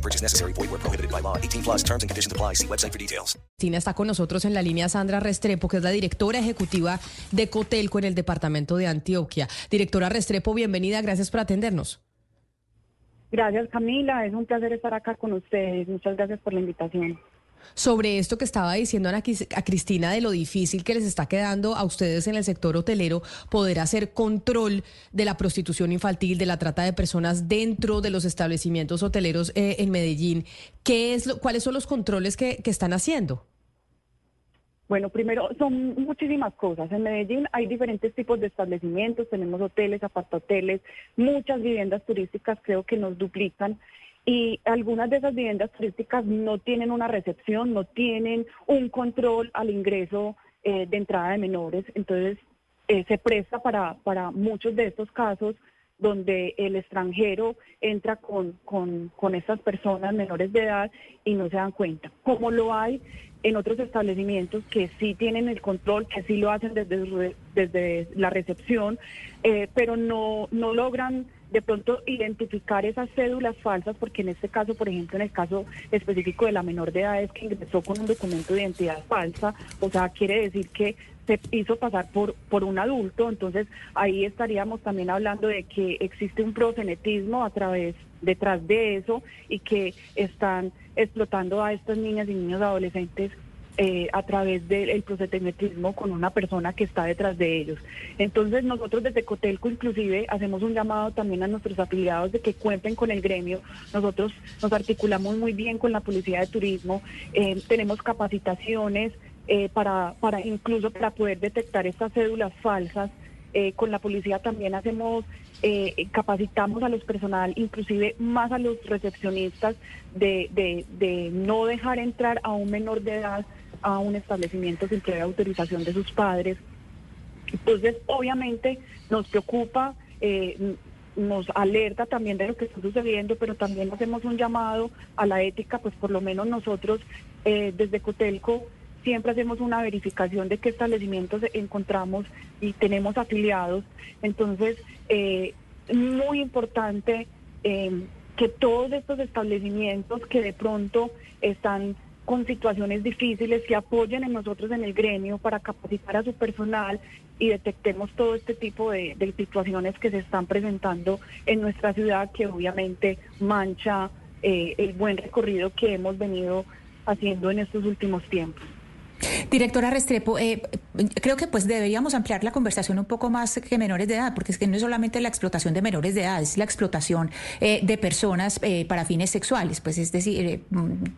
No purchase necessary. Void where prohibited by law. 18 plus terms and conditions apply. See website for details. Cristina está con nosotros en la línea Sandra Restrepo, que es la directora ejecutiva de Cotelco en el departamento de Antioquia. Directora Restrepo, bienvenida, gracias por atendernos. Gracias Camila, es un placer estar acá con ustedes. Muchas gracias por la invitación. Sobre esto que estaba diciendo Ana a Cristina de lo difícil que les está quedando a ustedes en el sector hotelero poder hacer control de la prostitución infantil, de la trata de personas dentro de los establecimientos hoteleros eh, en Medellín. ¿Qué es lo- ¿Cuáles son los controles que, que están haciendo? Bueno, primero son muchísimas cosas. En Medellín hay diferentes tipos de establecimientos, tenemos hoteles, apartahoteles, muchas viviendas turísticas creo que nos duplican y algunas de esas viviendas turísticas no tienen una recepción, no tienen un control al ingreso eh, de entrada de menores, entonces eh, se presta para, para muchos de estos casos donde el extranjero entra con, con, con estas personas menores de edad y no se dan cuenta. Como lo hay en otros establecimientos que sí tienen el control, que sí lo hacen desde, desde la recepción, eh, pero no, no logran de pronto identificar esas cédulas falsas, porque en este caso, por ejemplo, en el caso específico de la menor de edad, es que ingresó con un documento de identidad falsa, o sea, quiere decir que se hizo pasar por, por un adulto, entonces ahí estaríamos también hablando de que existe un prosenetismo a través, detrás de eso, y que están explotando a estas niñas y niños adolescentes eh, a través del prosenetismo con una persona que está detrás de ellos. Entonces nosotros desde Cotelco inclusive hacemos un llamado también a nuestros afiliados de que cuenten con el gremio. Nosotros nos articulamos muy bien con la Policía de Turismo, eh, tenemos capacitaciones eh, para, para incluso para poder detectar estas cédulas falsas. Eh, con la policía también hacemos, eh, capacitamos a los personal, inclusive más a los recepcionistas, de, de, de no dejar entrar a un menor de edad a un establecimiento sin previa autorización de sus padres. Entonces, obviamente, nos preocupa, eh, nos alerta también de lo que está sucediendo, pero también hacemos un llamado a la ética, pues por lo menos nosotros eh, desde Cotelco siempre hacemos una verificación de qué establecimientos encontramos y tenemos afiliados. Entonces, eh, muy importante que todos estos establecimientos que de pronto están con situaciones difíciles que apoyen en nosotros en el gremio para capacitar a su personal y detectemos todo este tipo de, de situaciones que se están presentando en nuestra ciudad que obviamente mancha eh, el buen recorrido que hemos venido haciendo en estos últimos tiempos. Directora Restrepo, eh, creo que pues deberíamos ampliar la conversación un poco más que menores de edad, porque es que no es solamente la explotación de menores de edad, es la explotación eh, de personas eh, para fines sexuales. Pues es decir, eh,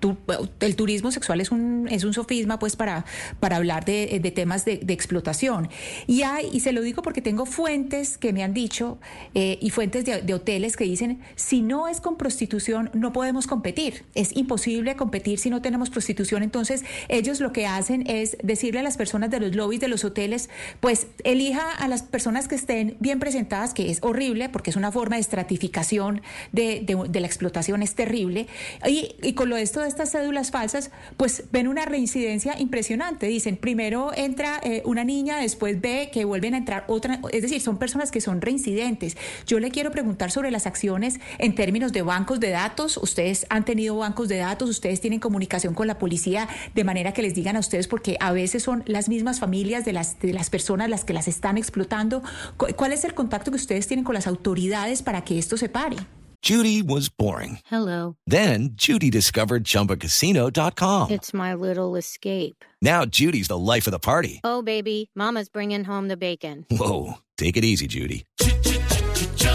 tu- el turismo sexual es un, es un sofisma pues para, para hablar de, temas de, explotación. Y hay, y se lo digo porque tengo fuentes que me han dicho eh, y fuentes de, de hoteles que dicen, si no es con prostitución, no podemos competir. Es imposible competir si no tenemos prostitución. Entonces, ellos lo que hacen es decirle a las personas de los lobbies de los hoteles, pues elija a las personas que estén bien presentadas, que es horrible porque es una forma de estratificación de, la explotación, es terrible. Y, y con lo de esto de estas cédulas falsas, pues ven una reincidencia impresionante. Dicen, primero entra eh, una niña, después ve que vuelven a entrar otra, es decir, son personas que son reincidentes. Yo le quiero preguntar sobre las acciones en términos de bancos de datos. Ustedes han tenido bancos de datos, ustedes tienen comunicación con la policía de manera que les digan a ustedes, porque a veces son las mismas familias de las, de las personas las que las están explotando. Cu- ¿Cuál es el contacto que ustedes tienen con las autoridades para que esto se pare? Judy was boring. Hello. Then Judy discovered ChumbaCasino.com. It's my little escape. Now Judy's the life of the party. Oh, baby, Mama's bringing home the bacon. Whoa, take it easy, Judy.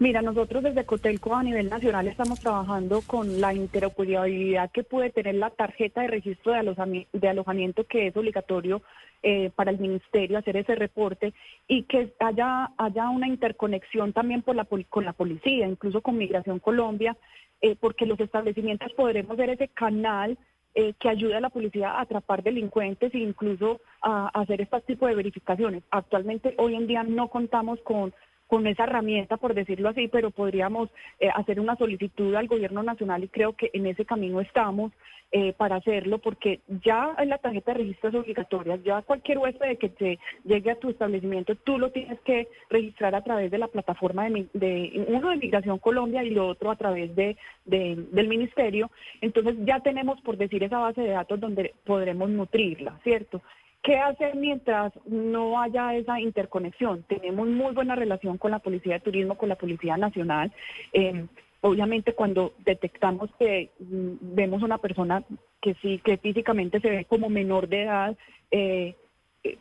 Mira, nosotros desde Cotelco a nivel nacional estamos trabajando con la interoperabilidad que puede tener la tarjeta de registro de, alojami- de alojamiento que es obligatorio eh, para el ministerio hacer ese reporte y que haya, haya una interconexión también por la, con la policía, incluso con Migración Colombia, eh, porque los establecimientos podremos ver ese canal eh, que ayude a la policía a atrapar delincuentes e incluso a, a hacer este tipo de verificaciones. Actualmente, hoy en día no contamos con con esa herramienta, por decirlo así, pero podríamos eh, hacer una solicitud al gobierno nacional y creo que en ese camino estamos eh, para hacerlo, porque ya en la tarjeta de registro es obligatoria, ya cualquier huésped que te llegue a tu establecimiento, tú lo tienes que registrar a través de la plataforma de, uno de Migración Colombia y lo otro a través de- del ministerio. Entonces ya tenemos, por decir, esa base de datos donde podremos nutrirla, ¿cierto? ¿Qué hacer mientras no haya esa interconexión? Tenemos muy buena relación con la Policía de Turismo, con la Policía Nacional. Eh, obviamente cuando detectamos que mm, vemos una persona que sí, que físicamente se ve como menor de edad, eh,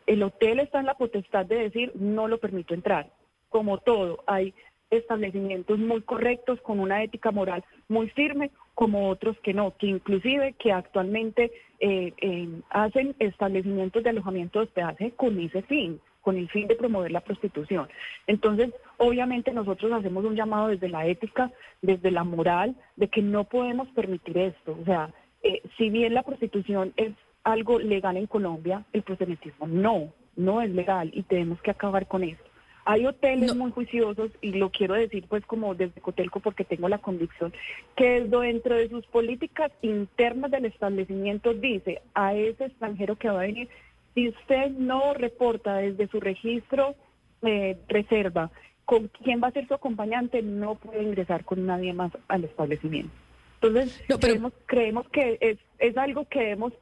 el hotel está en la potestad de decir no lo permito entrar. Como todo, hay establecimientos muy correctos, con una ética moral muy firme, como otros que no, que inclusive que actualmente eh, eh, hacen establecimientos de alojamiento de hospedaje con ese fin, con el fin de promover la prostitución. Entonces, obviamente nosotros hacemos un llamado desde la ética, desde la moral, de que no podemos permitir esto. O sea, eh, si bien la prostitución es algo legal en Colombia, el proxenetismo no, no es legal y tenemos que acabar con eso. Hay hoteles muy juiciosos y lo quiero decir pues como desde Cotelco porque tengo la convicción que dentro de sus políticas internas del establecimiento dice a ese extranjero que va a venir, si usted no reporta desde su registro eh, reserva con quién va a ser su acompañante, no puede ingresar con nadie más al establecimiento. Entonces, No, pero- creemos, creemos que es, es algo que debemos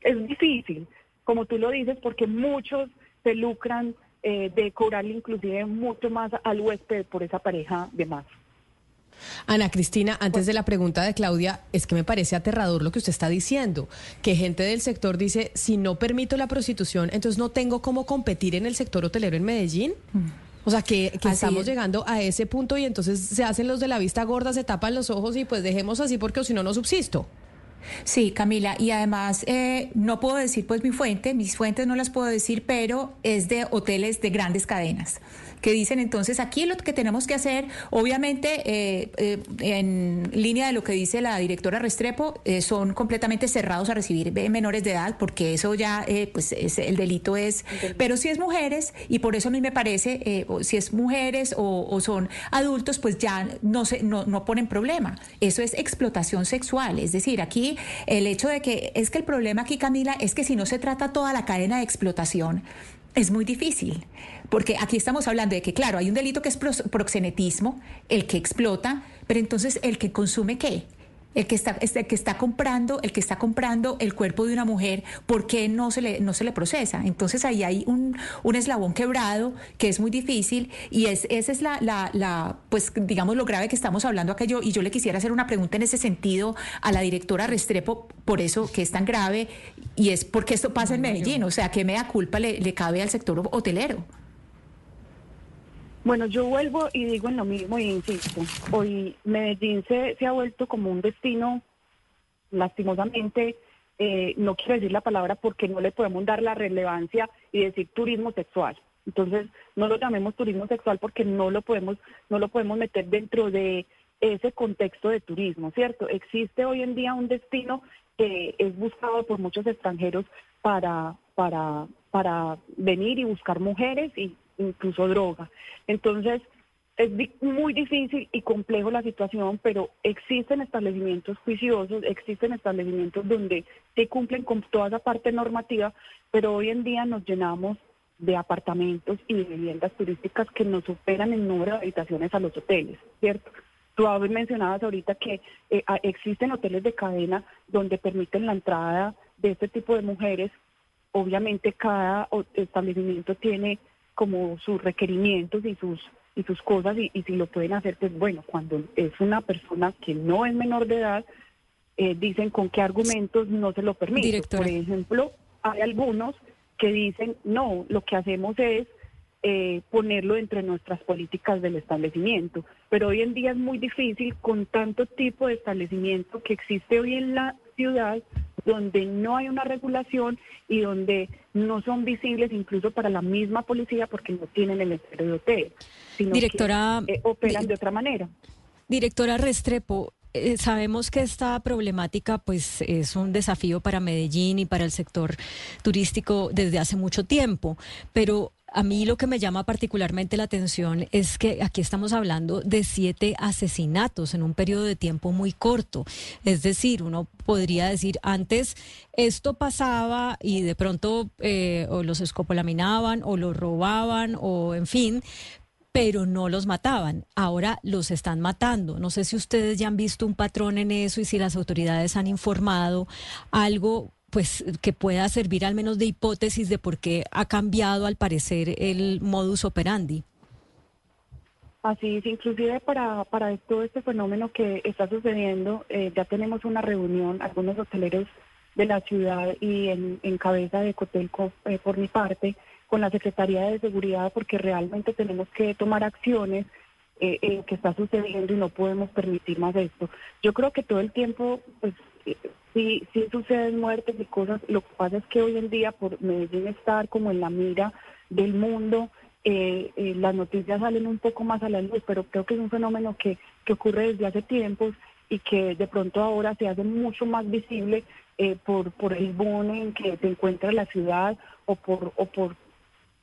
es difícil, como tú lo dices, porque muchos se lucran eh, de cobrarle inclusive mucho más al huésped por esa pareja de más. Ana Cristina, antes de la pregunta de Claudia, es que me parece aterrador lo que usted está diciendo, que gente del sector dice, si no permito la prostitución, entonces no tengo cómo competir en el sector hotelero en Medellín. O sea, que, que estamos es. llegando a ese punto y entonces se hacen los de la vista gorda, se tapan los ojos y pues dejemos así porque o si no, no subsisto. Sí, Camila, y además eh, no puedo decir pues mi fuente, mis fuentes no las puedo decir, pero es de hoteles de grandes cadenas que dicen entonces aquí lo que tenemos que hacer, obviamente eh, eh, en línea de lo que dice la directora Restrepo, eh, son completamente cerrados a recibir menores de edad porque eso ya eh, pues es, el delito es, pero si es mujeres y por eso a mí me parece, eh, si es mujeres o, o son adultos pues ya no se no, no ponen problema, eso es explotación sexual, es decir aquí el hecho de que es que el problema aquí Camila es que si no se trata toda la cadena de explotación es muy difícil, porque aquí estamos hablando de que, claro, hay un delito que es proxenetismo, el que explota, pero entonces el que consume qué? El que está, es el que está comprando, el que está comprando el cuerpo de una mujer, ¿por qué no se le, no se le procesa? Entonces ahí hay un, un eslabón quebrado que es muy difícil y es, esa es la, la, la, pues digamos lo grave que estamos hablando aquello. Y yo le quisiera hacer una pregunta en ese sentido a la directora Restrepo, por eso que es tan grave, y es porque esto pasa en Medellín, o sea, ¿qué me da culpa le, le cabe al sector hotelero? Bueno, yo vuelvo y digo en lo mismo y insisto, hoy Medellín se, se ha vuelto como un destino, lastimosamente, eh, no quiero decir la palabra porque no le podemos dar la relevancia y decir turismo sexual. Entonces, no lo llamemos turismo sexual porque no lo podemos, no lo podemos meter dentro de ese contexto de turismo, ¿cierto? Existe hoy en día un destino que es buscado por muchos extranjeros para, para, para venir y buscar mujeres y incluso droga. Entonces, es muy difícil y complejo la situación, pero existen establecimientos juiciosos, existen establecimientos donde se cumplen con toda esa parte normativa, pero hoy en día nos llenamos de apartamentos y de viviendas turísticas que nos superan el número de habitaciones a los hoteles, ¿cierto? Tú mencionabas ahorita que eh, a- existen hoteles de cadena donde permiten la entrada de este tipo de mujeres. Obviamente cada establecimiento tiene como sus requerimientos y sus y sus cosas y, y si lo pueden hacer, pues bueno, cuando es una persona que no es menor de edad, eh, dicen con qué argumentos no se lo permiten. Directora. Por ejemplo, hay algunos que dicen, no, lo que hacemos es eh, ponerlo entre nuestras políticas del establecimiento. Pero hoy en día es muy difícil con tanto tipo de establecimiento que existe hoy en la ciudad donde no hay una regulación y donde no son visibles incluso para la misma policía porque no tienen el hotel, sino Directora, que eh, operan de otra manera. Directora Restrepo, eh, sabemos que esta problemática pues es un desafío para Medellín y para el sector turístico desde hace mucho tiempo, pero a mí lo que me llama particularmente la atención es que aquí estamos hablando de siete asesinatos en un periodo de tiempo muy corto. Es decir, uno podría decir, antes esto pasaba y de pronto eh, o los escopolaminaban o los robaban o en fin, pero no los mataban. Ahora los están matando. No sé si ustedes ya han visto un patrón en eso y si las autoridades han informado algo pues que pueda servir al menos de hipótesis de por qué ha cambiado al parecer el modus operandi. Así es, inclusive para, para todo este fenómeno que está sucediendo, eh, ya tenemos una reunión, algunos hoteleros de la ciudad y en, cabeza de Cotelco, eh, por mi parte, con la Secretaría de Seguridad, porque realmente tenemos que tomar acciones eh, en que está sucediendo y no podemos permitir más esto. Yo creo que todo el tiempo, pues, sí, sí suceden muertes y cosas. Lo que pasa es que hoy en día, por Medellín estar como en la mira del mundo, eh, eh, las noticias salen un poco más a la luz, pero creo que es un fenómeno que, que ocurre desde hace tiempos y que de pronto ahora se hace mucho más visible eh, por, por el boom en que se encuentra la ciudad o por, o por,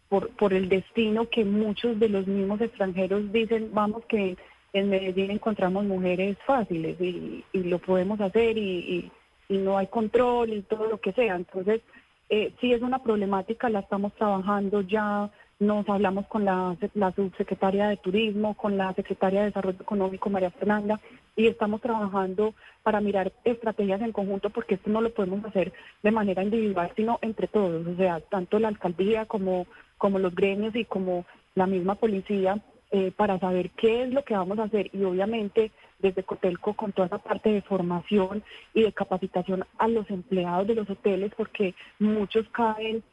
por, por el destino que muchos de los mismos extranjeros dicen, vamos que en Medellín encontramos mujeres fáciles y, lo podemos hacer y, no hay control y todo lo que sea. Entonces, eh, sí es una problemática, la estamos trabajando ya, nos hablamos con la, la subsecretaria de Turismo, con la secretaria de Desarrollo Económico, María Fernanda, y estamos trabajando para mirar estrategias en conjunto porque esto no lo podemos hacer de manera individual, sino entre todos, o sea, tanto la alcaldía como los gremios y como la misma policía eh, para saber qué es lo que vamos a hacer y obviamente desde Cotelco con toda esa parte de formación y de capacitación a los empleados de los hoteles porque muchos caen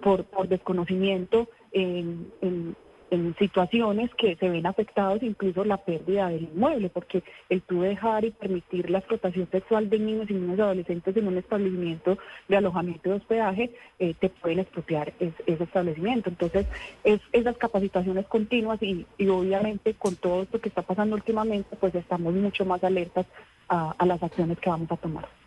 por, por desconocimiento en, en, en situaciones que se ven afectados, incluso la pérdida del inmueble, porque el tú dejar y permitir la explotación sexual de niños y niños adolescentes en un establecimiento de alojamiento y hospedaje, eh, te pueden expropiar ese establecimiento. Entonces, es, esas capacitaciones continuas y, y obviamente con todo esto que está pasando últimamente, pues estamos mucho más alertas a, a las acciones que vamos a tomar.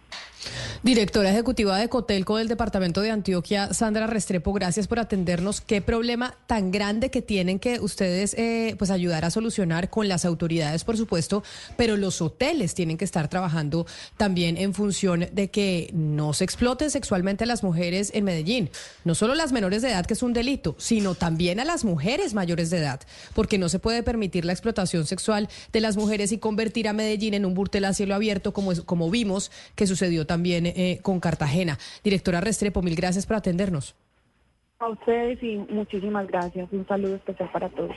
Directora ejecutiva de Cotelco del Departamento de Antioquia, Sandra Restrepo, gracias por atendernos. ¿Qué problema tan grande que tienen que ustedes eh, pues ayudar a solucionar con las autoridades, por supuesto, pero los hoteles tienen que estar trabajando también en función de que no se exploten sexualmente a las mujeres en Medellín? No solo las menores de edad, que es un delito, sino también a las mujeres mayores de edad, porque no se puede permitir la explotación sexual de las mujeres y convertir a Medellín en un burtel a cielo abierto, como, como vimos que sucedió también eh, con Cartagena. Directora Restrepo, mil gracias por atendernos. A ustedes y muchísimas gracias. Un saludo especial para todos.